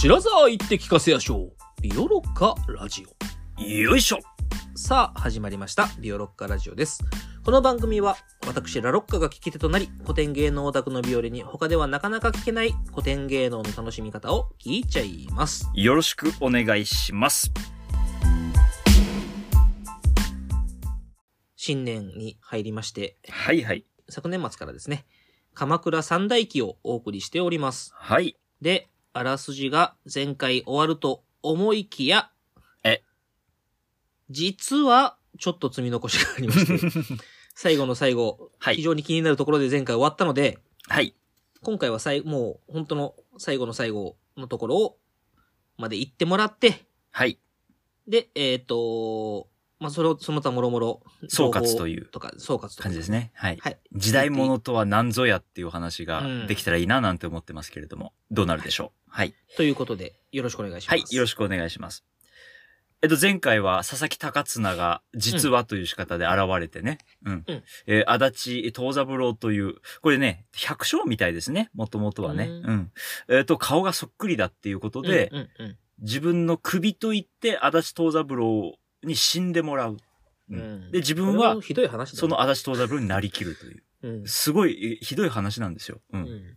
白沢行って聞かせやしょう。ビオロッカラジオ。よいしょさあ、始まりました。ビオロッカラジオです。この番組は、私、ラロッカが聞き手となり、古典芸能オタクのビオレに他ではなかなか聞けない古典芸能の楽しみ方を聞いちゃいます。よろしくお願いします。新年に入りまして、はいはい。昨年末からですね、鎌倉三大記をお送りしております。はい。で、あらすじが前回終わると思いきや、え実は、ちょっと積み残しがありまして、最後の最後、はい非常に気になるところで前回終わったので、はい。今回は最もう本当の最後の最後のところを、まで行ってもらって、はい。で、えっ、と、まあ、それを、その他もろもろ、総括というとか、総括とか。感じです。ね。はい。はい。時代物とは何ぞやっていう話うがんできたらいいななんて思ってますけれども、どうなるでしょう？はい。ということで、よろしくお願いします。はい。よろしくお願いします。えっと、前回は佐々木高綱が実はという仕方で現れてね。うん。うんえー足立東三郎という、これね、百姓みたいですね。もともとはね。ううんん。えっ、と、顔がそっくりだっていうことで、うんうん自分の首と言って足立東三郎に死んでもらう。うん。うんうんで、自分はこれもひどい話だねその、足立東三郎になりきるという。うん。すごいえひどい話なんですよ。う。うんん。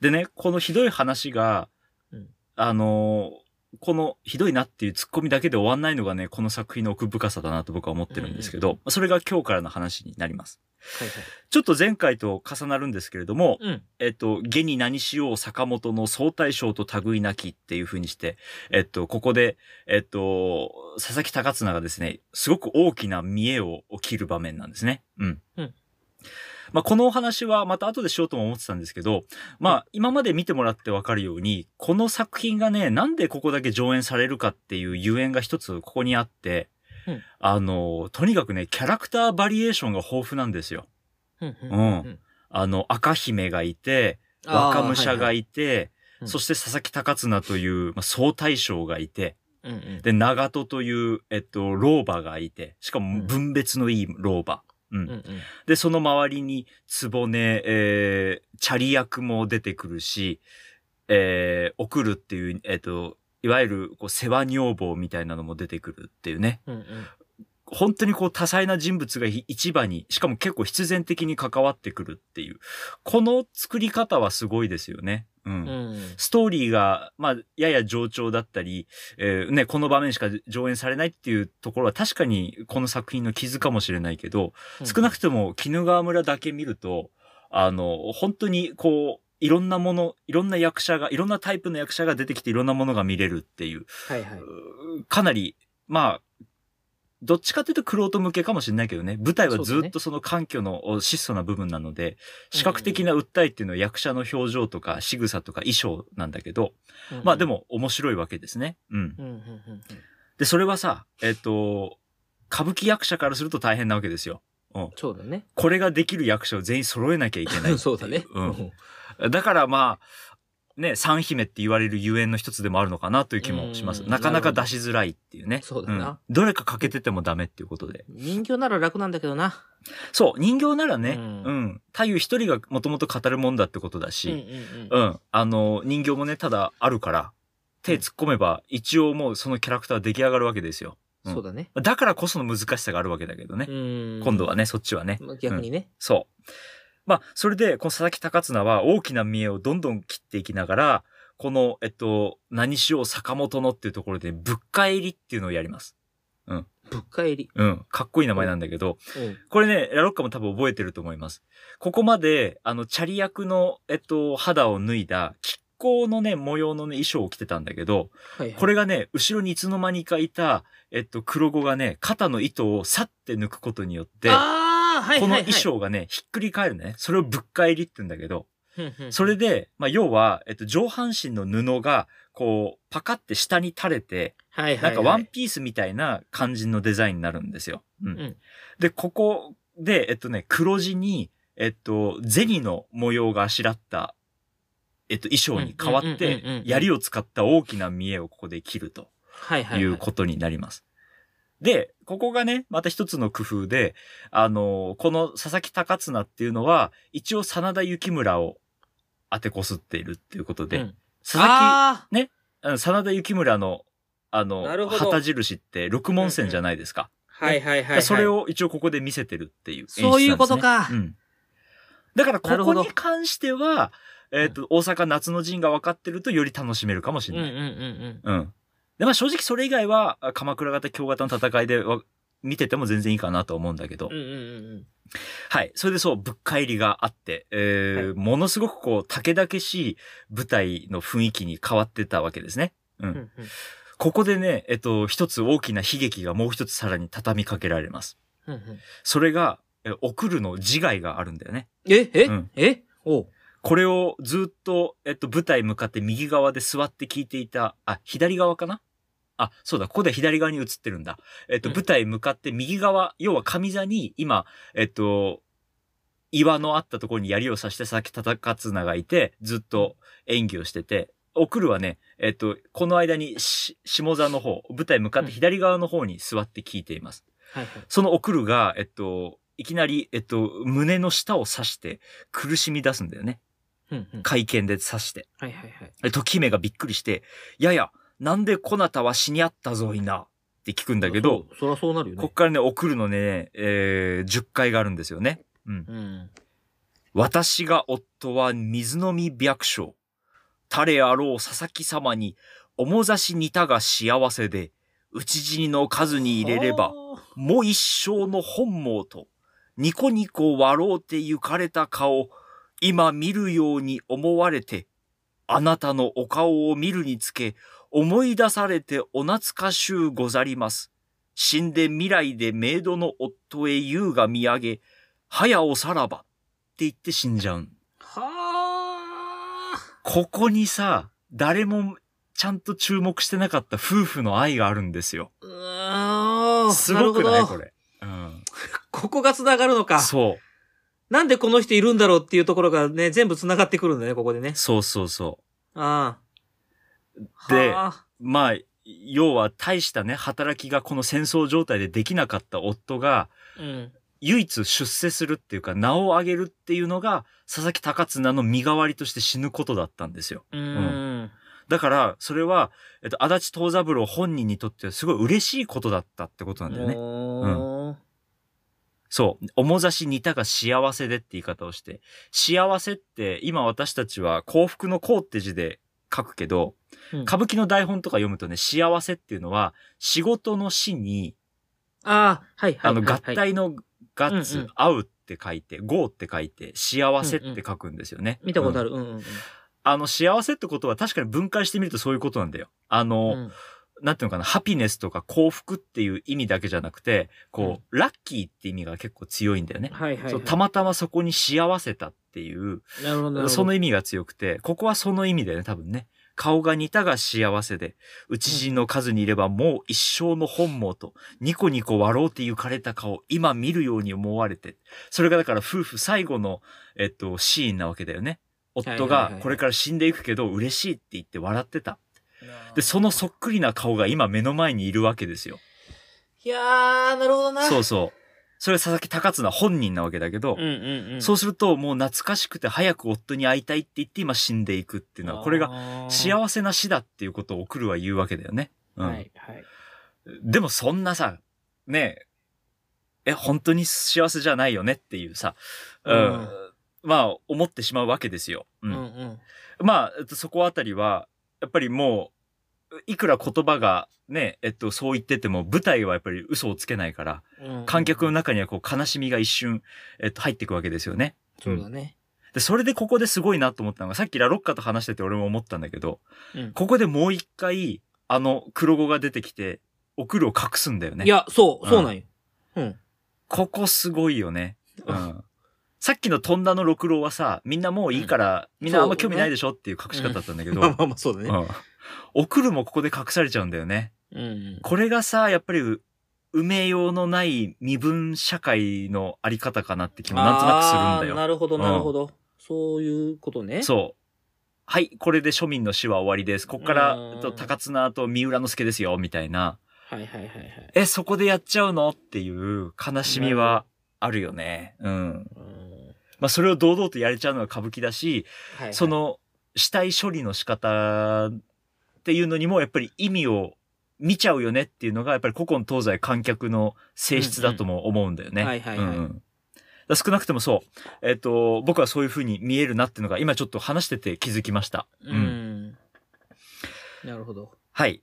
でね、このひどい話が、うんあのーこのひどいなっていうツッコミだけで終わんないのがね、この作品の奥深さだなと僕は思ってるんですけど、それが今日からの話になります。はいはい。ちょっと前回と重なるんですけれども、うん。えっと、下に何しよう坂本の相対称と類なきっていう風にして、えっと、ここで、えっと、佐々木高綱がですね、すごく大きな見栄を切る場面なんですね。うん。うんまあ、このお話はまた後でしようとも思ってたんですけど、まあ、今まで見てもらってわかるように、この作品がね、なんでここだけ上演されるかっていうゆえんが一つここにあって、うんあの、とにかくね、キャラクターバリエーションが豊富なんですよ。うん。うんあの、赤姫がいて、若武者がいいて、うんそして佐々木高綱という、まあ、総大将がいて、うんうん。で、長門という、えっと、老婆がいて、しかも分別のいい老婆。うん。うんうん。で、その周りに、壺ね、えー、チャリ役も出てくるし、えー、送るっていう、えっと、いわゆる、こう、世話女房みたいなのも出てくるっていうね。うんうん。本当にこう多彩な人物が一場に、しかも結構必然的に関わってくるっていう。この作り方はすごいですよね。うん。うん。ストーリーが、まあ、やや冗長だったり、えーね、この場面しか上演されないっていうところは確かにこの作品の傷かもしれないけど、少なくとも鬼怒川村だけ見ると、あの、本当にこう、いろんなもの、いろんな役者が、いろんなタイプの役者が出てきていろんなものが見れるっていう、はいはい。うーかなり、まあ、どっちかというと玄人向けかもしれないけどね、舞台はずっとその環境のお質素な部分なので、視覚的な訴えっていうのは役者の表情とか仕草とか衣装なんだけど、まあでも、も面白いわけですね。うん。うんうんうんで、それはさ、えっと、歌舞伎役者からすると大変なわけですよ。うん。そうだね。これができる役者を全員揃えなきゃいけないい そうだね。うん。だからまあ、ね、三姫って言われるゆえんの一つでもあるのかなという気もします。うんなかなか出しづらいっていうね。そうだなんどれか欠けててもダメっていうことで。人形なら楽なんだけどな。そう、人形ならね、ううんん。太夫一人がもともと語るもんだってことだうんうんし、う。うんん。あの、人形もね、ただあるから、手突っ込めば、一応もうそのキャラクターは出来上がるわけですよ。うんそうだね。だからこその難しさがあるわけだけどね。今今度はね、そっちはね。まあ逆にね。そう。まあ、それで、この佐々木高綱は大きな見栄をどんどん切っていきながら、この、えっと、何しよう坂本のっていうところで、ぶっ返りっていうのをやります。ぶっ返り？うん。かっこいい名前なんだけど、うん。これね、ラロッカも多分覚えてると思います。ここまで、あの、チャリ役の、えっと、肌を脱いだ、亀甲のね、模様のね、衣装を着てたんだけど、はいはい。これがね、後ろにいつの間にかいた、えっと、黒子がね、肩の糸をさって抜くことによって、ああ、はいはいはい。この衣装がね、ひっくり返るね。それをぶっ返りって言うんだけど。それで、まあ、要は、えっと、上半身の布が、こう、パカって下に垂れて、はいはいはい。なんかワンピースみたいな感じのデザインになるんですよ。うん。うんで、ここで、えっとね、黒地に、えっと、銭の模様があしらった、えっと、衣装に変わって、槍を使った大きな見栄をここで切ると。はいはいい。うことになります。で、ここがね、また一つの工夫で、あの、この佐々木高綱っていうのは、一応真田幸村を当てこすっているっていうことで、うん佐々ああねあの真田幸村の、あの旗印って六門線じゃないですか。はいはいはい、はい。それ。を一応ここで見せてるっていうね。そういうことかうん。だからここに関しては、えっ、と、大阪夏の陣が分かってるとより楽しめるかもしれない。うんうんうんうん。うん。で、まあ正直それ以外は、あ鎌倉型、京型の戦いでわ見てても全然いいかなと思うんだけど。うんうんうんうん。はい。それでそう、ぶっ返りがあって、えーはいものすごくこう、竹々しい舞台の雰囲気に変わってたわけですね。うん。うんうんここでね、えっと、一つ大きな悲劇がもう一つさらに畳みかけられます。うんうんそれが、え送るの自害があるんだよね。ええ、うんえおうこれをずっと、えっと、舞台向かって右側で座って聞いていた、あ、左側かなあ、そうだ、ここで左側に映ってるんだ。えっと、うん舞台向かって右側、要は上座に今、えっと、岩のあったところに槍を刺して佐々木忠綱がいて、ずっと演技をしてて、送るはね、えっと、この間にし下座の方、舞台向かって左側の方に座って聞いています。はいはい。その送るが、えっと、いきなり、えっと、胸の下を刺して苦しみ出すんだよね。うんうん。会見で刺して。はいはいはい。で時姫がびっくりして、やや、なんでこなたは死にあったぞいな。って聞くんだけど、そりゃそうなるよね。こっからね、送るのね、えー、10回があるんですよね。うん。うん。私が夫は水飲み白書。誰あろう佐々木様に、面差し似たが幸せで、討ち死にの数に入れれば、はもう一生の本望と、ニコニコ笑うて行かれた顔、今見るように思われて、あなたのお顔を見るにつけ、思い出されてお懐かしゅうござります。死んで未来でメイドの夫へ言うが見上げ、早おさらば、って言って死んじゃうん。はここにさ、誰もちゃんと注目してなかった夫婦の愛があるんですよ。うーん。すごくない？これ。うん。ここが繋がるのか。そう。なんでこの人いるんだろうっていうところがね、全部繋がってくるんだね、ここでね。そうそうそう。ああ。ではあまあ、要は大したね、働きがこの戦争状態でできなかった夫が、うん。唯一出世するっていうか、名を上げるっていうのが、佐々木高綱の身代わりとして死ぬことだったんですよ。うーん。だから、それは、えっと、足立東三郎本人にとってはすごい嬉しいことだったってことなんだよね。おーそう。面差し似たが幸せでって言い方をして、幸せって今私たちは幸福の幸って字で書くけど、うん歌舞伎の台本とか読むとね、幸せっていうのは仕事の死に、ああ、はいはい。あの、合体のガッツ、うんうん合うって書いて、合って書いて、幸せって書くんですよね。る。見たことある。うんうんうん。あの、幸せってことは確かに分解してみるとそういうことなんだよ。あの、うんなんていうのかな、ハピネスとか幸福っていう意味だけじゃなくて、こう、ラッキーって意味が結構強いんだよね。はいはいはい。そうたまたまそこに幸せたっていう、なるほど。その意味が強くて、ここはその意味だよね、多分ね。顔が似たが幸せで、討ち死の数にいればもう一生の本望と、ニコニコ笑うて行かれた顔、今見るように思われて。それがだから夫婦最後の、えっと、シーンなわけだよね。夫はいはいはいはいがこれから死んでいくけど嬉しいって言って笑ってた。で、そのそっくりな顔が今目の前にいるわけですよ。いやー、なるほどな。そうそう。それは佐々木高綱本人なわけだけど、うんうんうん。そうするともう懐かしくて早く夫に会いたいって言って今死んでいくっていうのは、これがが幸せな死だっていうことを送るは言うわけだよね。うん。はいはい。でもそんなさ、ねえ、え、本当に幸せじゃないよねっていうさ、うん。うんまあ、思ってしまうわけですよ。う。うんんうん。まあ、えっとそこあたりは、やっぱりもう、いくら言葉がね、えっと、そう言ってても、舞台はやっぱり嘘をつけないから、うん観客の中にはこう悲しみが一瞬、えっと、入っていくわけですよね。そうだね。で、それでここですごいなと思ったのが、さっきラロッカと話してて俺も思ったんだけど、うんここでもう一回、あの黒子が出てきて、送るを隠すんだよね。い、や、そう、そうなんよ。うん。ここすごいよね。うん。さっきの飛んだの六郎はさ、みんなもういいから、みんなあんま興味ないでしょっていう隠し方だったんだけど、まあまあまあ、そうだね。うん。送るもここで隠されちゃうんだよね。うん。これがさ、やっぱり、埋めようのない身分社会のあり方かなって気もなんとなくするんだよ。なるほど、なるほど。そういうことね。そう。はい、これで庶民の死は終わりです。こっからと高綱と三浦之助ですよ、みたいな。はいはいはいはい。え、そこでやっちゃうの？っていう悲しみはあるよね。うん。うんまあ、それを堂々とやれちゃうのが歌舞伎だし、はいはいそ、の、死体処理の仕方っていうのにもやっぱり意味を見ちゃうよねっていうのがやっぱり古今東西観客の性質だとも思うんだよね。少なくともそう。えっ、と、僕はそういう風に見えるなっていうのが今ちょっと話してて気づきました。うん。なるほど。はい。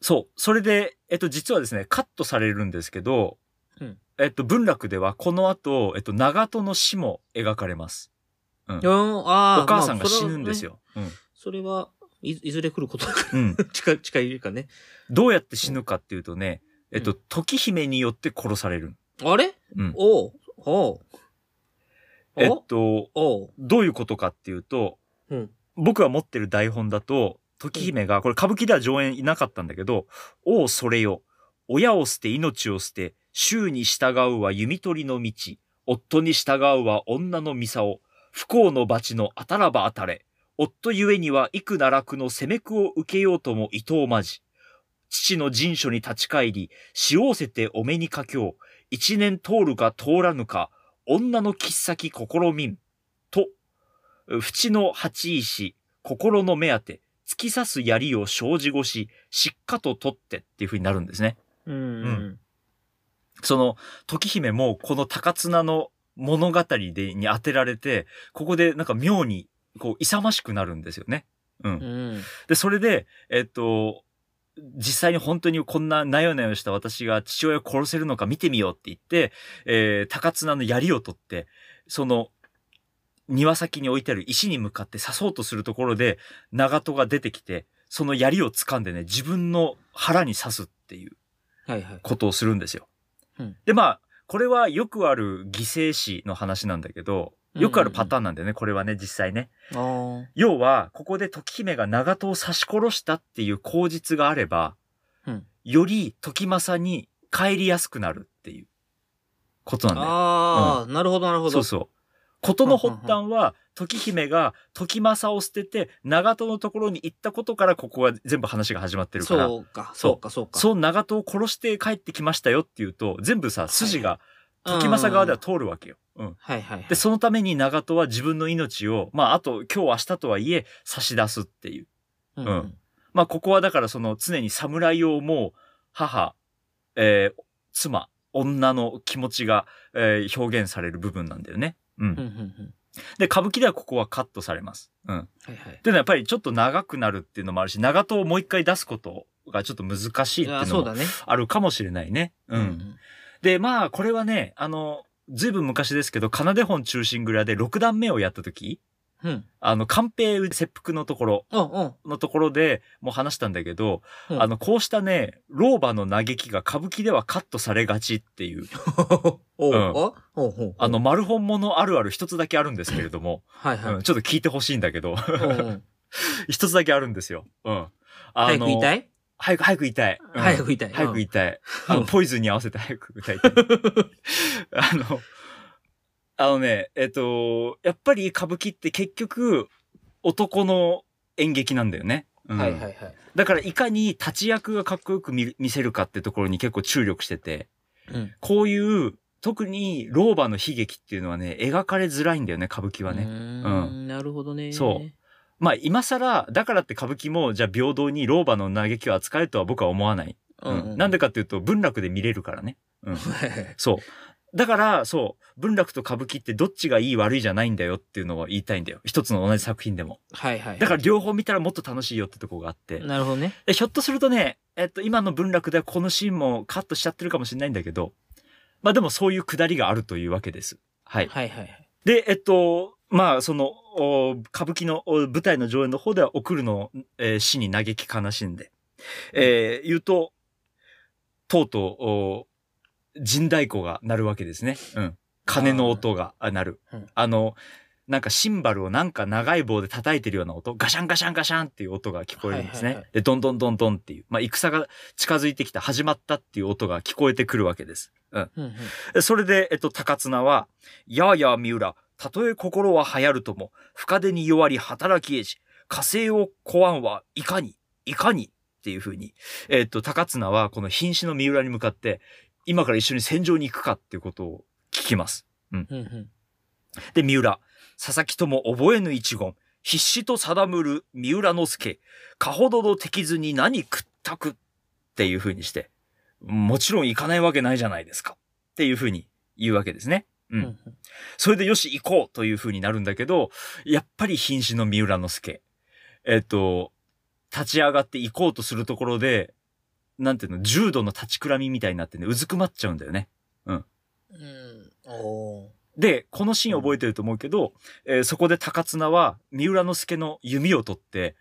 そう。それで、えっと、実はですね、カットされるんですけど、うんえっと、文楽ではこの後、えっと、長門の死も描かれます。うん。お母さんがまあ死ぬんです。よ。それはねそれはい、いずれ来ることだかうん。うん。ら近い、近いかね。どうやって死ぬかっていうとね、えっとう、時姫によって殺される。あれ？うん。おう、おえっと。どういうことかっていうと、うん。僕が持ってる台本だと、時姫が、これ歌舞伎では上演いなかったんだけど、おうそれよ。親を捨て命を捨て、衆に従うは弓取りの道。夫に従うは女の操。不幸の罰のあたらばあたれ。夫ゆえには幾奈落の攻めくを受けようとも伊藤まじ。父の陣所に立ち返り、しおうせてお目にかきょう。一年通るか通らぬか、女の切っ先試みん。と、淵の八石、心の目当て、突き刺す槍を生じ越し、しっかと取ってっていう風になるんですね。うん。ううんん。その、時姫もこの高綱の物語でに当てられて、ここでなんか妙に、こう、勇ましくなるんですよね。うん。うん。で、それで、えっと、実際に本当にこんななよなよした私が父親を殺せるのか見てみようって言って、えー、高綱の槍を取って、その、庭先に置いてある石に向かって刺そうとするところで、長門が出てきて、その槍を掴んでね、自分の腹に刺すっていうはいはい。ことをするんですよ。うんで、まあ、これはよくある犠牲死の話なんだけど、よくあるパターンなんだよね、これはね、実際ね。要は、ここで時姫が長門を刺し殺したっていう口実があれば、うんより時政に帰りやすくなるっていうことなんだよ。あー、なるほどなるほど。そうそう。ことの発端は、時姫が時政を捨てて長門のところに行ったことからここは全部話が始まってるから、そうか、そうか、そうか。そう長門を殺して帰ってきましたよっていうと、全部さ、筋が時政側では通るわけよ。うん。はいはいはい。で、そのために長門は自分の命を、まあ、あと今日明日とはいえ差し出すっていう。うんうんまあ、ここはだからその常に侍を思う母、えー妻、女の気持ちが、えー表現される部分なんだよね。うん。うんうんうん。で、歌舞伎ではここはカットされます。うん。はいはい。でもやっぱりちょっと長くなるっていうのもあるし、長門をもう一回出すことがちょっと難しいっていうのもあそうだね。あるかもしれないね。うん。で、まあ、これはね、あの、ずいぶん昔ですけど、奏で本中心蔵で6段目をやった時、うん。うん。あの、官兵切腹のところうんうん。のところでもう話したんだけど、うんあの、こうしたね、老婆の嘆きが歌舞伎ではカットされがちっていう、おう、うんあほうほうほうあの、、丸本物あるある一つだけあるんですけれども、はいはい。うんちょっと聞いてほしいんだけど、一つだけあるんですよ。うん。あ早く言いたい？い早く、早く言いたい。うん早く言いたい。早く言いいたい。あの、うんポイズンに合わせて早く歌いたい。あの、あのね、えっと、やっぱり歌舞伎って結局、男の演劇なんだよね。うんはいはいはい。だからいかに立ち役がかっこよく見見せるかってところに結構注力してて、うん。こういう、特に老婆の悲劇っていうのはね、描かれづらいんだよね、歌舞伎はうーね。ん。なるほどね。そうまあ今更、だからって歌舞伎も、じゃあ平等に老婆の嘆きを扱えるとは僕は思わない。ううんなんでかっていうと、文楽で見れるからね。うん。そう。だから、そう、文楽と歌舞伎ってどっちがいい悪いじゃないんだよっていうのは言いたいんだよ。一つの同じ作品でも。はいはい。だから両方見たらもっと楽しいよってとこがあって。なるほどね。でひょっとするとね、えっと、今の文楽ではこのシーンもカットしちゃってるかもしれないんだけど、まあでもそういうくだりがあるというわけです。はい。はいはいはい。で、えっと、まあ、その、お歌舞伎のお舞台の上演の方では、送るの、えー死に嘆き悲しんで、えー言うと、とうとう、お陣太鼓が鳴るわけですね。うん。鐘の音があ鳴る。うんあの、なんかシンバルをなんか長い棒で叩いてるような音、ガシャンガシャンガシャンっていう音が聞こえるんですね。はいはいはいで、どんどんどんどんっていう、まあ、戦が近づいてきた、始まったっていう音が聞こえてくるわけです。うん。うんうん。それで、えっと、高綱は、やあやあ三浦、たとえ心は流行るとも、深手に弱り働きえじ、火星をこわんはいかに、いかに、っていう風に、えっと、高綱はこの瀕死の三浦に向かって、今から一緒に戦場に行くかっていうことを聞きます。うんうん。で、三浦、佐々木とも覚えぬ一言、必死と定むる三浦之助、かほどの敵図に何くったくっていう風にして、もちろん行かないわけないじゃないですか。っていう風に言うわけですね。うん。うんそれでよし行こうという風になるんだけど、やっぱり瀕死の三浦之助。えっと、立ち上がって行こうとするところで、なんていうの、重度の立ちくらみみたいになってね、うずくまっちゃうんだよね。うん。おーで、このシーン覚えてると思うけど、えーそこで高綱は三浦之助の弓を取って、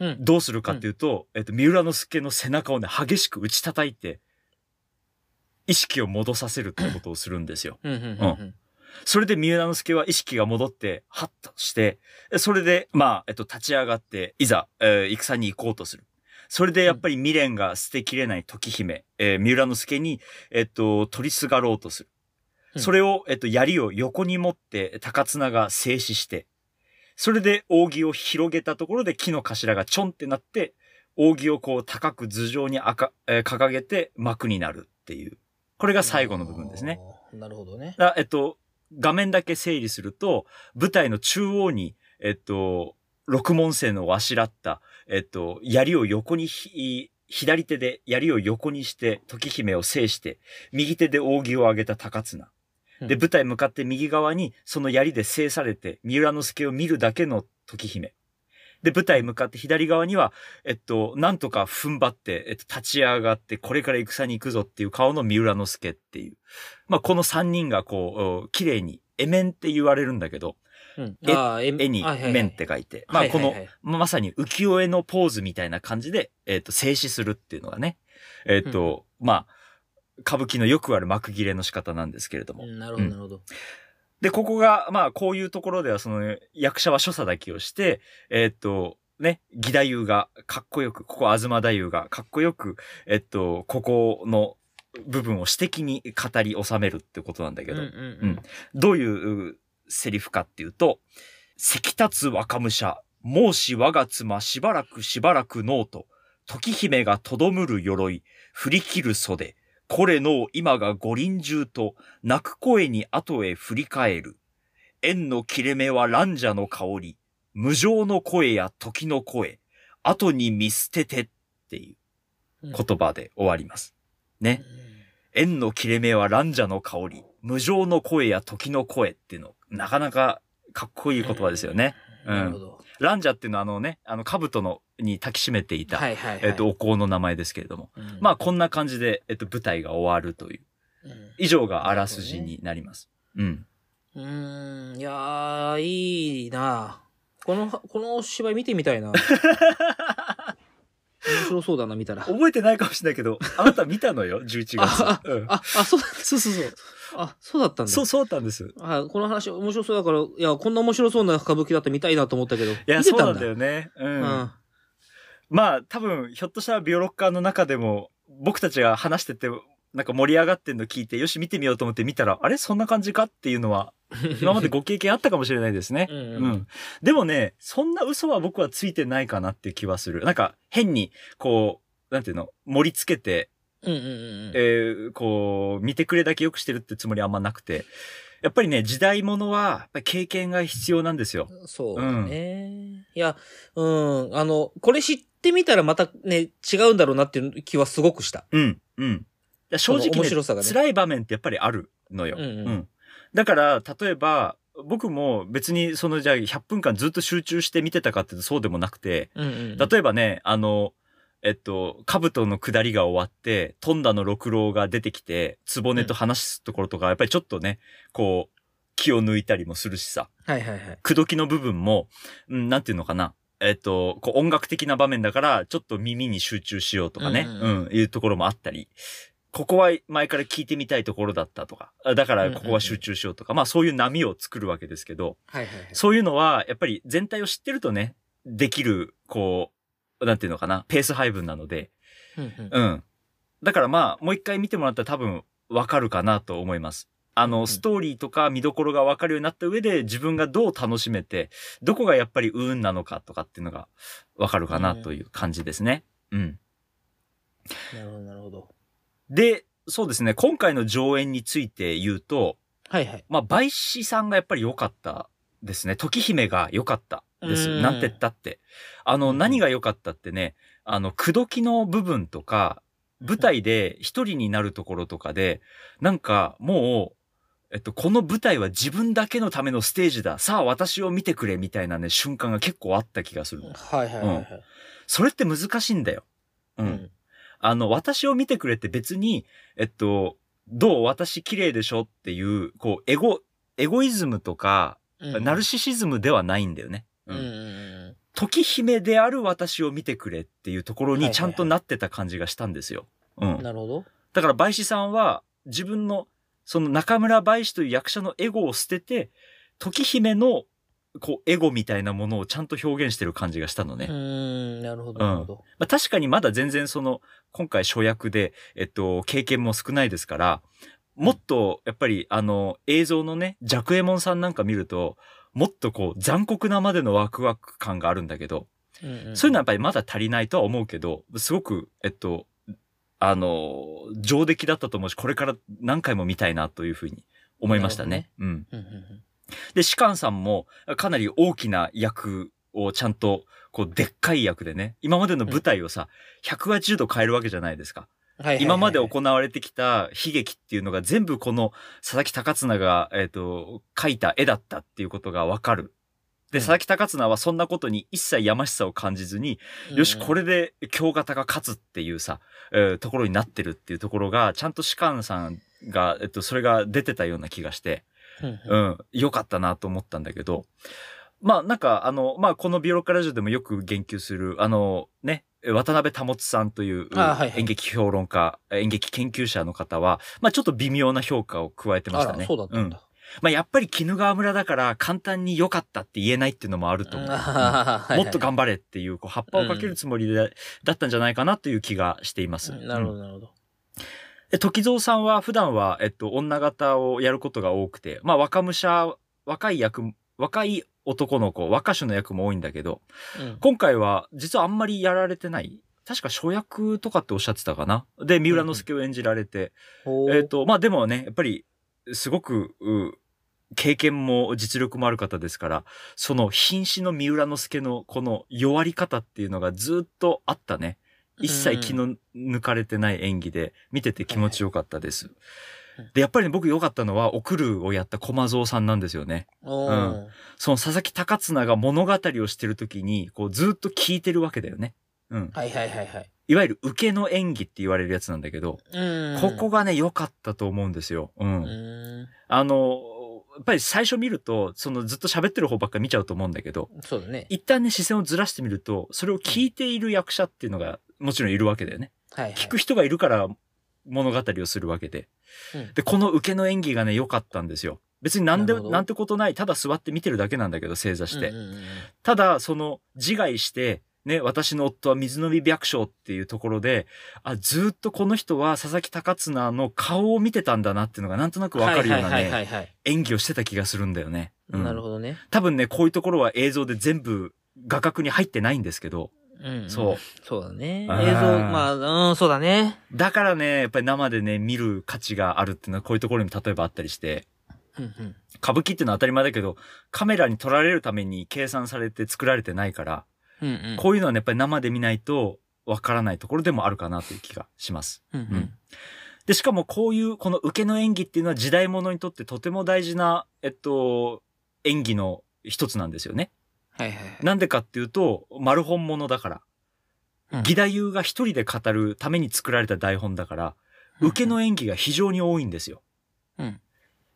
うん。どうするかっていうと、えっと、三浦之助の背中をね、激しく打ち叩いて、意識を戻させるってことをするんですよ。うん。うん。うん。それで三浦之助は意識が戻って、ハッとして、えそれで、まあ、えっと、立ち上がって、いざ、えー戦に行こうとする。それでやっぱり未練が捨てきれない時姫、えー三浦之助に、えっと、取りすがろうとする。うんそれを、えっと、槍を横に持って、高綱が静止して、それで扇を広げたところで木の頭がちょんってなって、扇をこう高く頭上に赤、えー掲げて幕になるっていう。これが最後の部分ですね。なるほどね。だえっと、画面だけ整理すると、舞台の中央に、えっと、六門星のわしらった、えっと、槍を横にひ、左手で槍を横にして、時姫を制して、右手で扇を上げた高綱。で、うん舞台向かって右側に、その槍で制されて、三浦之助を見るだけの時姫。で、舞台向かって左側には、えっと、なんとか踏ん張って、えっと、立ち上がって、これから戦に行くぞっていう顔の三浦之助っていう。まあ、この三人がこう、綺麗に、絵面って言われるんだけど、うん。絵あー絵にはいはいはい。面って書いて、まあ、このはいはいはい、まさに浮世絵のポーズみたいな感じで、えっと、静止するっていうのがね、えっと、まあ、歌舞伎のよくある幕切れの仕方なんですけれども。う。んなるほど、なるほど。で、ここが、まあ、こういうところでは、その、役者は所作だけをして、えーっと、ね、義太夫がかっこよく、ここ東太夫がかっこよく、えっと、ここの部分を私的に語り収めるってことなんだけど、うんうんどういううセリフかっていうと、石立つ若武者、申し我が妻しばらくしばらくノーと、時姫がとどむる鎧、振り切る袖、これの今が五輪中と、泣く声に後へ振り返る。縁の切れ目は蘭者の香り、無情の声や時の声、後に見捨ててっていううん言葉で終わります。ね。縁の切れ目は蘭者の香り、無情の声や時の声っていうの、なかなかかっこいい言葉ですよね。うんなるほど。蘭者っていうのはあのね、あの、兜の、に抱きしめていた、はいはいはい。えっと、お香の名前ですけれども。うん、まあ、こんな感じで、えっと、舞台が終わるという。うん以上があらすじになります。うん。うーん、いやー、いいなこの、この芝居見てみたいな。面白そうだな、見たら。覚えてないかもしれないけど、あなた見たのよ、11あ月。うんあ、あ、そう、そうそうそう。あ、そうだったんだ。そう、そうだったんです。あこの話面白そうだから、いや、こんな面白そうな歌舞伎だったら見たいなと思ったけど。いや、そうなんんだよね。う。うんん。まあ、多分、ひょっとしたらビオロッカーの中でも、僕たちが話してて、なんか盛り上がってんの聞いて、よし見てみようと思って見たら、あれそんな感じかっていうのは、今までご経験あったかもしれないですね。うんううんん。でもね、そんな嘘は僕はついてないかなっていう気はする。なんか、変に、こう、なんていうの、盛り付けて、うんうんうん。えーこう、見てくれだけ良くしてるってつもりはあんまなくて。やっぱりね、時代物は、やっぱり経験が必要なんですよ。そうだね。いや、うん、あの、これ知ってみたらまたね、違うんだろうなっていう気はすごくした。うん、うん。いや正直その面ね白さがね辛い場面ってやっぱりあるのよ。うんうんだから、例えば、僕も別にそのじゃあ100分間ずっと集中して見てたかってそうでもなくて、うんうん。例えばね、あの、えっと、兜の下りが終わって、トンダの六郎が出てきて、つぼねと話すところとか、やっぱりちょっとね、こう、気を抜いたりもするしさ。はいはいはい。口説きの部分も、うん、なんていうのかな。えっと、こう音楽的な場面だから、ちょっと耳に集中しようとかね、ううんん、いうところもあったり、ここは前から聞いてみたいところだったとか、あだからここは集中しようとか、まあそういう波を作るわけですけど、はいはいはい。そういうのは、やっぱり全体を知ってるとね、できる、こう、なんていうのかな、ペース配分なので、うん。だからまあ、もう一回見てもらったら多分わかるかなと思います。あの、ストーリーとか見どころがわかるようになった上で自分がどう楽しめて、どこがやっぱりうーんなのかとかっていうのがわかるかなという感じですね。うん。なるほどなるほど。で、そうですね、今回の上演について言うと、はいはい。まあ、梅子さんがやっぱり良かったですね。時姫が良かった。です。うんなんて言ったって。あの、うん何が良かったってね、あの、口説きの部分とか、舞台で一人になるところとかで、なんかもう、えっと、この舞台は自分だけのためのステージだ。さあ私を見てくれみたいなね、瞬間が結構あった気がする。はいはいはいはい。それって難しいんだよ。うん。あの、私を見てくれって別に、えっと、どう？私綺麗でしょ？っていう、こう、エゴ、エゴイズムとか、うん。ナルシシズムではないんだよね。うんうんうん。時姫である私を見てくれっていうところにちゃんとなってた感じがしたんですよ。うん。なるほど。だから、梅子さんは自分の、その中村梅子という役者のエゴを捨てて、時姫の、こう、エゴみたいなものをちゃんと表現してる感じがしたのね。うーん、なるほど、なるほど。まあ、確かにまだ全然その、今回初役で、えっと、経験も少ないですから、もっと、やっぱり、あの、映像のね、ジャクエモンさんなんか見ると、もっとこう、残酷なまでのワクワク感があるんだけど、うんんそういうのはやっぱりまだ足りないとは思うけど、すごく、えっと、あの、上出来だったと思うし、これから何回も見たいなというふうに思いましたね。うん。うんうんうんで、シカンさんもかなり大きな役をちゃんと、こう、でっかい役でね、今までの舞台をさ、180度変えるわけじゃないですか。今まで行われてきた悲劇っていうのが全部この佐々木高綱が、えっ、と、描いた絵だったっていうことがわかる。で、うん。佐々木高綱はそんなことに一切やましさを感じずに、よし、これで京型が勝つっていうさ、えーところになってるっていうところが、ちゃんと士官さんが、えっと、それが出てたような気がして、うんうん。うん、良かったなと思ったんだけど、まあなんかあの、まあこのビオロッカラジオでもよく言及する、あのね、渡辺保さんという演劇評論家、演劇研究者の方は、まあちょっと微妙な評価を加えてましたね。そうだったんだ。まあやっぱり鬼怒川村だから簡単に良かったって言えないっていうのもあると思う。もっと頑張れっていう、こう、葉っぱをかけるつもりで、だったんじゃないかなという気がしています。うんなるほうんど、なるほど。で時蔵さんは普段は、えっと、女型をやることが多くて、まあ、若武者、若い役、若い男の子、若手の役も多いんだけど、うん今回は実はあんまりやられてない。確か初役とかっておっしゃってたかな。で、三浦之助を演じられて、ほうえっ、と、まあでもね、やっぱり、すごく、う経験も実力もある方ですから、その瀕死の三浦之助のこの弱り方っていうのがずっとあったね。一切気の抜かれてない演技で、見てて気持ちよかったですうん。で、やっぱりね僕良かったのは、おくるをやった駒蔵さんなんですよね。うんその佐々木高綱が物語をしてる時に、こうずっと聞いてるわけだよね。うん。はいはいはいはい。いわゆる受けの演技って言われるやつなんだけど、うんここがね、良かったと思うんですよ。うん。うん。あの、やっぱり最初見ると、そのずっと喋ってる方ばっか見ちゃうと思うんだけど、そうだね。一旦ね、視線をずらしてみると、それを聞いている役者っていうのがもちろんいるわけだよね。はいはい。聞く人がいるから物語をするわけで。うんで、この受けの演技がね、良かったんですよ。別になんで、なんてことない。ただ座って見てるだけなんだけど、正座して。ただ、その、自害して、ね、私の夫は水飲み白書っていうところで、あ、ずっとこの人は佐々木高綱の顔を見てたんだなっていうのがなんとなくわかるようなね、演技をしてた気がするんだよね。うんなるほどね。多分ね、こういうところは映像で全部画角に入ってないんですけど、うんんそう。そうだね。映像、まあ、うん、そうだね。だからね、やっぱり生でね、見る価値があるっていうのはこういうところに例えばあったりして、うんうん歌舞伎っていうのは当たり前だけど、カメラに撮られるために計算されて作られてないから、うんうんこういうのはね、やっぱり生で見ないとわからないところでもあるかなという気がします。うんうんで、しかもこういう、この受けの演技っていうのは時代物にとってとても大事な、えっと、演技の一つなんですよね。はいはいはい。なんでかっていうと、丸本物だから。うん義太夫が一人で語るために作られた台本だから、受けの演技が非常に多いんですよ。うん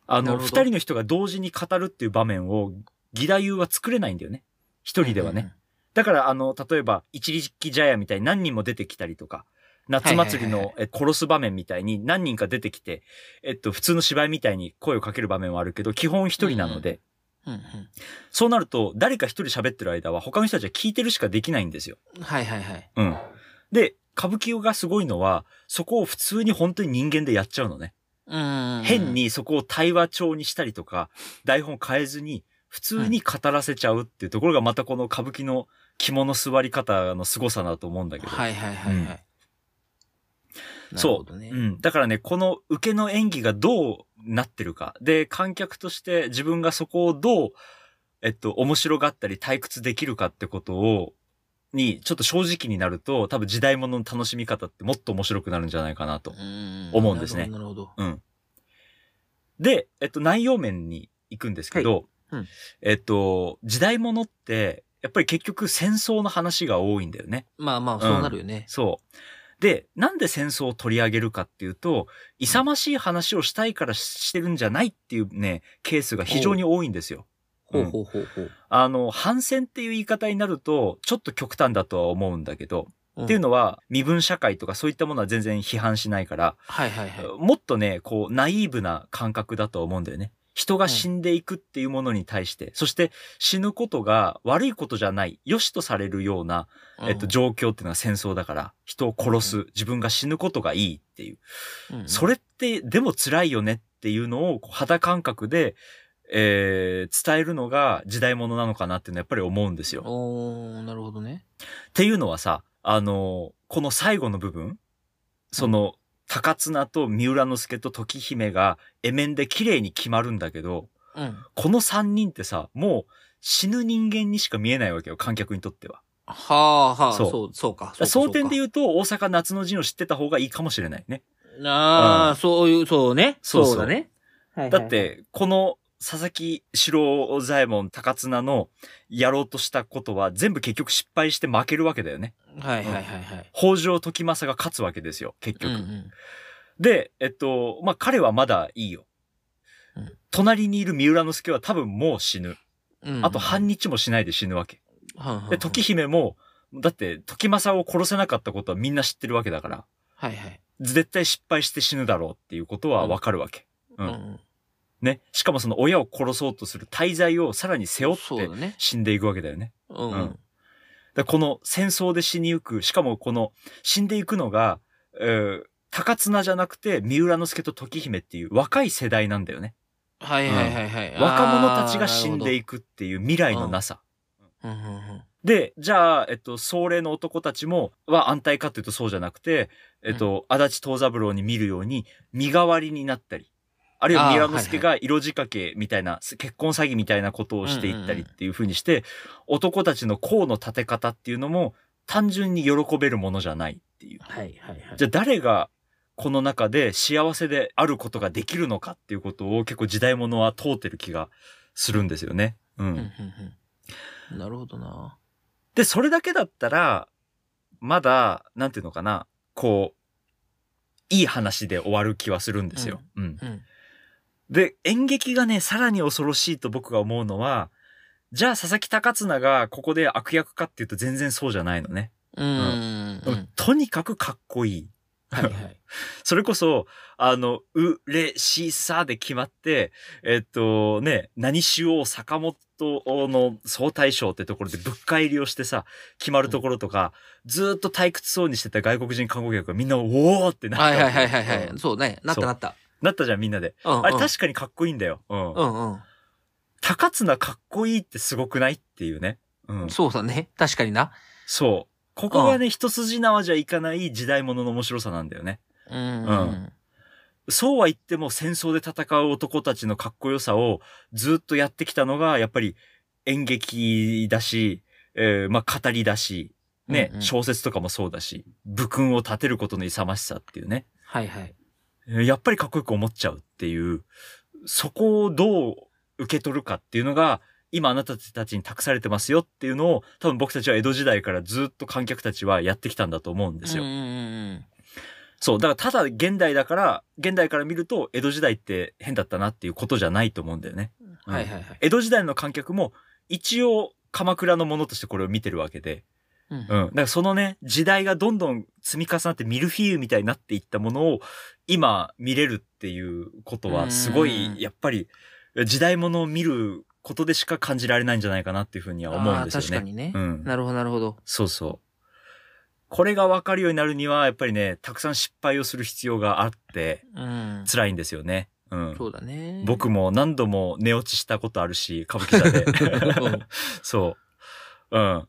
あの、なるほど二人の人が同時に語るっていう場面を、義太夫は作れないんだよね。一人ではね。。だから、あの、例えば、一力茶屋みたいに何人も出てきたりとか、夏祭りはいはいのえ殺す場面みたいに何人か出てきて、えっと、普通の芝居みたいに声をかける場面はあるけど、基本一人なので、うんうんそうなると、誰か一人喋ってる間は他の人たちは聞いてるしかできないんですよ。うんはいはいはい。うん。で、歌舞伎がすごいのは、そこを普通に本当に人間でやっちゃうのね。うん。変。にそこを対話帳にしたりとか、台本変えずに、普通に語らせちゃうっていうところがまたこの歌舞伎の肝の座り方の凄さだと思うんだけど。はいはいはいはい。なるそう。うん。だからね、この受けの演技がどうなってるか。で、観客として自分がそこをどう、えっと、面白がったり退屈できるかってことを、に、ちょっと正直になると、多分時代物の楽しみ方ってもっと面白くなるんじゃないかなと。思うんですねなるほど。うん。で、えっと、内容面に行くんですけど、はいうんえっと、時代物って、やっぱり結局戦争の話が多いんだよね。まあまあ、そうなるよね。そう。で、なんで戦争を取り上げるかっていうと、勇ましい話をしたいからしてるんじゃないっていうね、ケースが非常に多いんですよ。ほうほうほうほう。あの、反戦っていう言い方になると、ちょっと極端だとは思うんだけど、っていうののは、身分社会とかそういったものは全然批判しないから、はいはいはい。もっとね、こう、ナイーブな感覚だと思うんだよね。人が死んでいくっていうものに対して、そして死ぬことが悪いことじゃない、良しとされるような、えっと、状況っていうのは戦争だから、人を殺す、自分が死ぬことがいいっていう。うんそれって、でも辛いよねっていうのを、肌感覚で、えー伝えるのが時代物なのかなっていうのはやっぱり思うんですよ。おー、なるほどね。っていうのはさ、あの、この最後の部分、その、高綱と三浦之助と時姫が絵面で綺麗に決まるんだけど、うん。この三人ってさ、もう死ぬ人間にしか見えないわけよ、観客にとっては。はあはあ、そうそう、そうか。その点でう言うと、大阪夏の陣を知ってた方がいいかもしれないね。かああ、そういう、そうね。そうそうそうだね。だっ、て、この佐々木四郎左衛門高綱のやろうとしたことは全部結局失敗して負けるわけだよね。はいはいはいはい。北条時政が勝つわけですよ、結局。うんうんで、えっと、まあ、彼はまだいいよ。うん隣にいる三浦之助は多分もう死ぬ。うんあと半日もしないで死ぬわけ。はんんで、時姫も、だって時政を殺せなかったことはみんな知ってるわけだから、はいはい。絶対失敗して死ぬだろうっていうことはわかるわけ。うんうんね。しかもその親を殺そうとする大罪をさらに背負って。死んでいくわけだよね。うんうこの戦争で死にゆく、しかもこの死んでいくのが、えー高綱じゃなくて三浦之助と時姫っていう若い世代なんだよね。はいはいはいはい。若者たちが死んでいいくっていう未来のなさ。く。うんうんうんで、じゃあ、えっと、壮麗の男たちも、は安泰かっていうとそうじゃなくて、えっと、足立藤三郎に見るように、身代わりになったり、あるいは三浦之助が色仕掛けみたいな、結婚詐欺みたいなことをしていったりっていう風にして、男たちの功の立て方っていうのも、単純に喜べるものじゃないっていう。はいはいはい。じゃあ誰が、この中で幸せであることができるのかっていうことを結構時代物は通ってる気がするんですよね。うん。うんうんうんなるほどな。で、それだけだったら、まだ、なんていうのかな、こう、いい話で終わる気はするんですよ。うん。うん。で、演劇がね、さらに恐ろしいと僕が思うのは、じゃあ佐々木高綱がここで悪役かっていうと全然そうじゃないのね。うんうんうん。とにかくかっこいい。はいはい。それこそ、あの、うれしさで決まって、えっとね、何しよう坂本の総大将ってところでぶっ返りをしてさ、決まるところとか、ずーっと退屈そうにしてた外国人観光客がみんな、おーってなった。はいはいはいはいはうんい。そうね。なったなった。なったじゃん、みんなで。うんうんあれ確かにかっこいいんだよ。うん。うんうん。高綱かっこいいってすごくないっていうね。うん。そうだね。確かにな。そう。ここがね、一筋縄じゃいかない時代物の面白さなんだよね。うんううんん。そうは言っても戦争で戦う男たちのかっこよさをずっとやってきたのが、やっぱり演劇だし、えーまあ語りだし、ね、うんうん小説とかもそうだし、武勲を立てることの勇ましさっていうね。はいはい。えーやっぱりかっこよく思っちゃうっていう、そこをどう受け取るかっていうのが、今あなたたちに託されてますよっていうのを、多分僕たちは江戸時代からずっと観客たちはやってきたんだと思うんですよ。そう。だからただ現代だから、現代から見ると江戸時代って変だったなっていうことじゃないと思うんだよね。うん。はいはいはい。江戸時代の観客も一応鎌倉のものとしてこれを見てるわけで。うんうん。だからそのね、時代がどんどん積み重なってミルフィーユみたいになっていったものを今見れるっていうことはすごうんい、やっぱり時代物を見ることでしか感じられないんじゃないかなっていうふうには思うんですよね。確かにねうん。なるほどなるほど。そうそう。これが分かるようになるには、やっぱりね、たくさん失敗をする必要があって、うん。辛いんですよね。うん。そうだね。僕も何度も寝落ちしたことあるし、歌舞伎座で。うん そう。うん。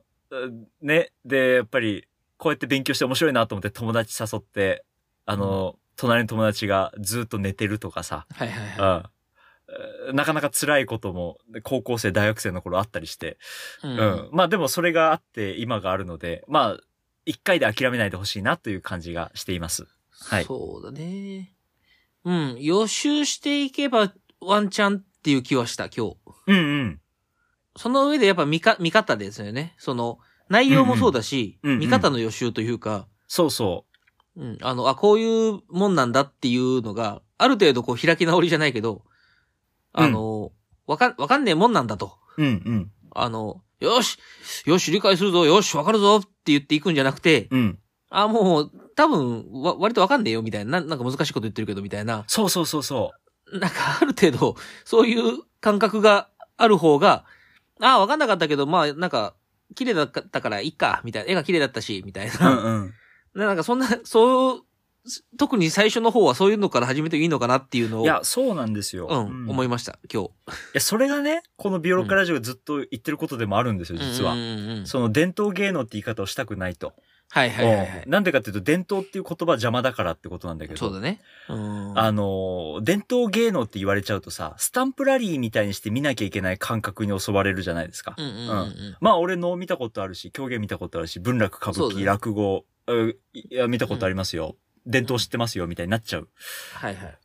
ね。で、やっぱり、こうやって勉強して面白いなと思って友達誘って、あの、隣の友達がずっと寝てるとかさ、はいはいはえーなかなか辛いことも、高校生、大学生の頃あったりして、ううん。まあでもそれがあって今があるので、まあ、一回で諦めないでほしいなという感じがしています。はいそうだね。うん。予習していけばワンチャンっていう気はした、今日。うんうん。その上でやっぱ見か、見方ですよね。その、内容もそうだし、うんうんうんうん見方の予習というか、そうそうん、あの、あ、こういうもんなんだっていうのが、ある程度こう開き直りじゃないけど、あの、わかん、わかんねえもんなんだと。う。うんうん。あの、よしよし、理解するぞよし、わかるぞって言っていくんじゃなくて、うん。あ、もう、多分、わ、割とわかんねえよみたいな、ななんか難しいこと言ってるけどみたいな、そうそうそうそなんかある程度、そういう感覚がある方が、あ、わかんなかったけど、まあ、なんか、綺麗だったからいいか、みたいな、絵が綺麗だったし、みたいな。う。うんうん。なんかそんな、そう、特に最初の方はそういうのから始めていいのかなっていうのを、いや、そうなんですよ。うん、思いいました、今日。や、それがね、このビオロッカラジオがずっと言ってることでもあるんですよ、実はうん。うんうんその伝統芸能って言い方をしたくないと。はいはいはいはいうん。なんでかっていうと、伝統っていう言葉邪魔だからってことなんだけど。そうだね。うん。あのー、伝統芸能って言われちゃうとさ、スタンプラリーみたいにして見なきゃいけない感覚に襲われるじゃないですか。うんうんうんうん。まあ、俺能見たことあるし、狂言見たことあるし、文楽歌舞伎、落語、ういや、見たことありますよ。伝統知ってますよ、みたいになっちゃう。はいはい。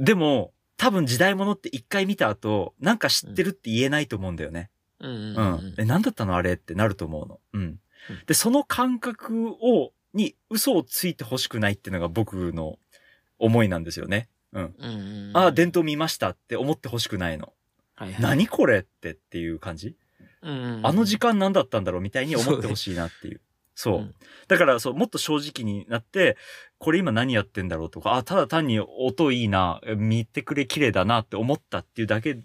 でも、多分時代物って一回見た後、なんか知ってるって言えないと思うんだよね。うんうんううんん。え、なんだったのあれってなると思うの。うん。で、その感覚を、に嘘をついてほしくないっていうのが僕の思いなんですよね。うん。うん。ああ、伝統見ましたって思ってほしくないの。はいはい、何これってっていう感じ？うんあの時間何だったんだろうみたいに思ってほしいなっていう。そう。うんだから、そう、もっと正直になって、これ今何やってんだろうとか、あ、ただ単に音いいな、見てくれ綺麗だなって思ったっていうだけ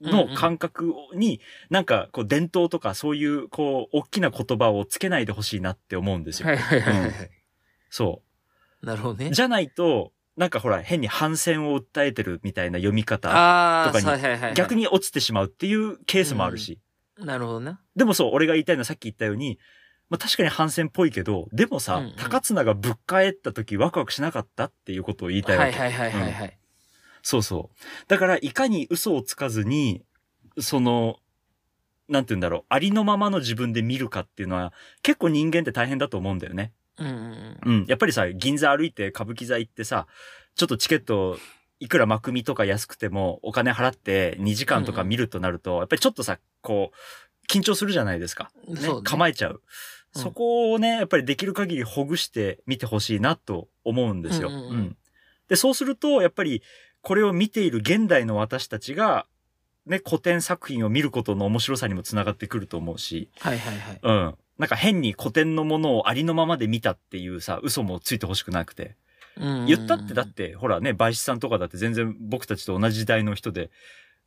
の感覚に、なんか、こう、伝統とかそういう、こう、大きな言葉をつけないでほしいなって思うんですよ。はいはいはいはい。そなるほどねう。。じゃないと、なんかほら、変に反戦を訴えてるみたいな読み方、とかに。逆に落ちてしまうっていうケースもあるし。なるほどな。でもそう、俺が言いたいのはさっき言ったように、まあ確かに反戦っぽいけど、でもさ、うんうん高綱がぶっ返った時ワクワクしなかったっていうことを言いたいわけ。はいはいはいはいはい。そうそう。だから、いかに嘘をつかずに、その、なんて言うんだろう、ありのままの自分で見るかっていうのは、結構人間って大変だと思うんだよね。うんうんうん。うん。やっぱりさ、銀座歩いて歌舞伎座行ってさ、ちょっとチケット、いくら幕見とか安くてもお金払って2時間とか見るとなると、やっぱりちょっとさ、こう、緊張するじゃないですか。ねね構えちゃう。うんそこをね、やっぱりできる限りほぐして見てほしいなと思うんですよ。うんうんうんで、そうすると、やっぱりこれを見ている現代の私たちが、ね、古典作品を見ることの面白さにもつながってくると思うし、はいはいはい。うん。なんか変に古典のものをありのままで見たっていうさ、嘘もついてほしくなくて。言ったってだって、ほらね、梅子さんとかだって全然僕たちと同じ時代の人で、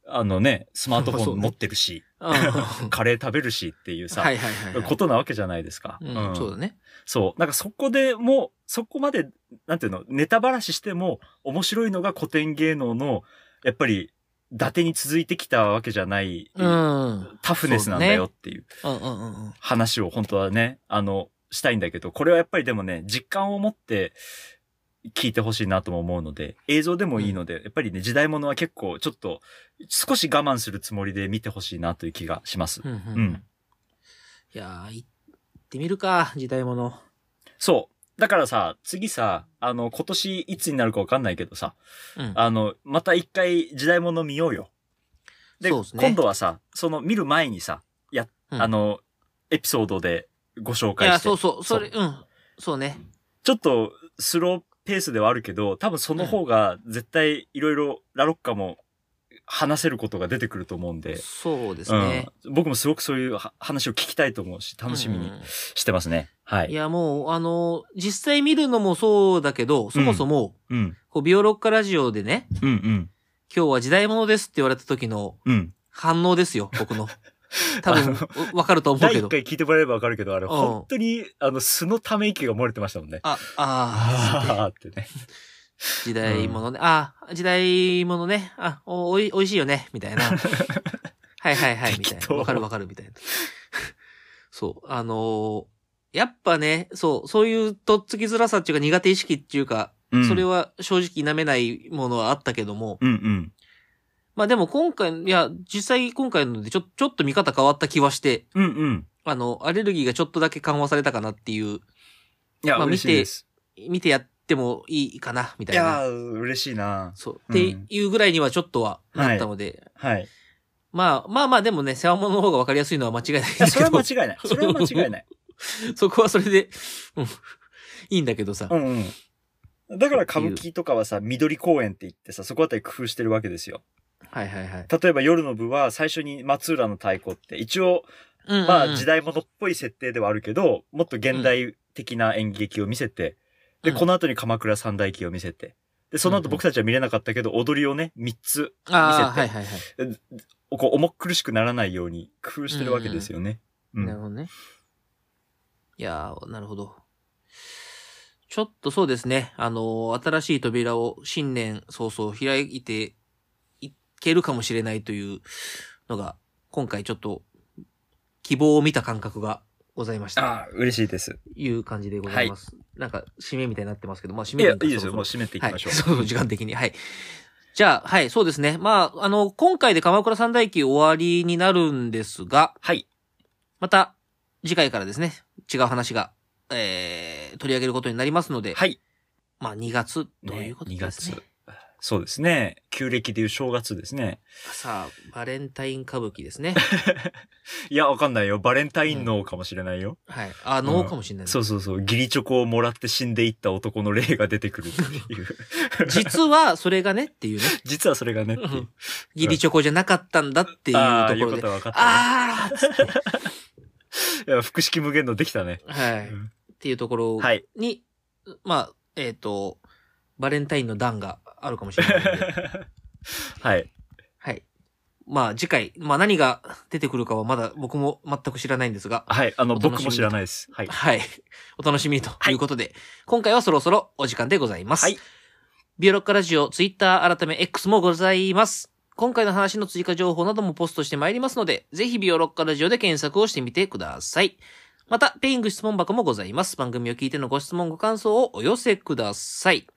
あのね、スマートフォン持ってるし、うんうん カレー食べるしっていうさ、はいはいはいはい。ことなわけじゃないですか。うん、そうだね。そう。なんかそこでもう、そこまで、なんていうの、ネタばらししても面白いのが古典芸能の、やっぱり、伊達に続いてきたわけじゃない、うん。タフネスなんだよっていううんうんうんうん。話を本当はね、あの、したいんだけど、これはやっぱりでもね、実感を持って聞いてほしいなとも思うので、映像でもいいので、やっぱりね、時代物は結構ちょっと、少し我慢するつもりで見てほしいなという気がします。うんうんうんいやー、行ってみるか、時代物。そう。だからさ、次さ、あの、今年いつになるかわかんないけどさ、うん。あの、また一回時代物見ようよ。で、ね今度はさ、その見る前にさ、や、うんあの、エピソードでご紹いや、介して。そうそう、それ、うん。そうね。ちょっとスローペースではあるけど、多分その方が絶対いろいろラロッカも話せることが出てくると思うんで、そうですね。うん、僕もすごくそういうは話を聞きたいと思うし、楽しみにうんしてますね。はいい。や、もう、あの、実際見るのもそうだけど、そもそも、うん。こう、ビオロッカラジオでね、うんうん。今日は時代物ですって言われた時のうん。反応ですよ、僕の。多分、わかると思うけど。回聞いてもらえればわかるけど、あれ、ん本当に、あの、素のため息が漏れてましたもんね。あ、ああーってね。ー、時代物ね。あー、時代物ね。あ、お、おい、おいしいよね、みたいな。はいはいはい、みたいな。わかるわかる、みたいな。そう、あのーやっぱね、そう、そういうとっつきづらさっていうか苦手意識っていうか、うんそれは正直否めないものはあったけども、うんうん。まあでも今回、いや、実際今回のでちょ、ちょっと見方変わった気はして、うんうん。あの、アレルギーがちょっとだけ緩和されたかなっていう、いや、まあ嬉しいです。見てやってもいいかな、みたいいな。やー、嬉しいな。そう。うんっていうぐらいにはちょっとはなったので、はい。いまあまあまあでもね、世話物の方が分かりやすいのは間違いないんだや、そけどれは、間違いない。それは間違いない。そこはそれで、うん、いいんだけどさ。うんうん。だから歌舞伎とかはさ、緑公園って言ってさ、そこあたり工夫してるわけですよ。はいはいはい。例えば夜の部は最初に松浦の太鼓って、一応、うんうんうんまあ時代物っぽい設定ではあるけど、もっと現代的な演劇を見せて、で、うんこの後に鎌倉三大記を見せて、で、その後僕たちは見れなかったけど、踊りをね、三つああ、見せてはいはいはい。こう重苦しくならないように工夫してるわけですよね。うんなるほどね。いやー、なるほど。ちょっとそうですね。あのー新しい扉を新年早々開いていけるかもしれないというのが、今回ちょっと希望を見た感覚がございました。ああ、嬉しいです。いう感じでございます。なんか、締めみたいになってますけど、まあ、締いや、めるんかいいですよ。もうそ締めていきましょう。はい、そうそう、時間的に。はい。じゃあ、はい、そうですね。まあ、あの、今回で鎌倉三大記終わりになるんですが、はい。また、次回からですね、違う話が、えー、取り上げることになりますので、はい。まあ、2月ということですね。2月そうですね。旧暦でいう正月ですね。さあ、バレンタイン歌舞伎ですね。いや、わかんないよ。バレンタインのかもしれないよ。はい。あ、能かもしれないね、そうそうそう。義理チョコをもらって死んでいった男の霊が出てくるっていう。実は、それがねっていうね、実はそれがねっていう。義理チョコじゃなかったんだっていうああ、いうところで、ことは分かったね。あーっつって、いや、複式無限のできたね。はい。うんっていうところはい。に、まあ、えっ、と、バレンタインの段があるかもしれないので、はい。はい。まあ次回、まあ何が出てくるかはまだ僕も全く知らないんですが、はい。あの、お楽しみに僕も知らないです。はい。はい。お楽しみにということで、今回はそろそろお時間でございます。はい。ビオロッカラジオ、ツイッター改め X もございます。今回の話の追加情報などもポストしてまいりますので、ぜひビオロッカラジオで検索をしてみてください。また、ペイング質問箱もございます。番組を聞いてのご質問ご感想をお寄せください。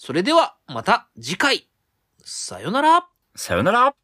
それでは、また次回。さよなら。さよなら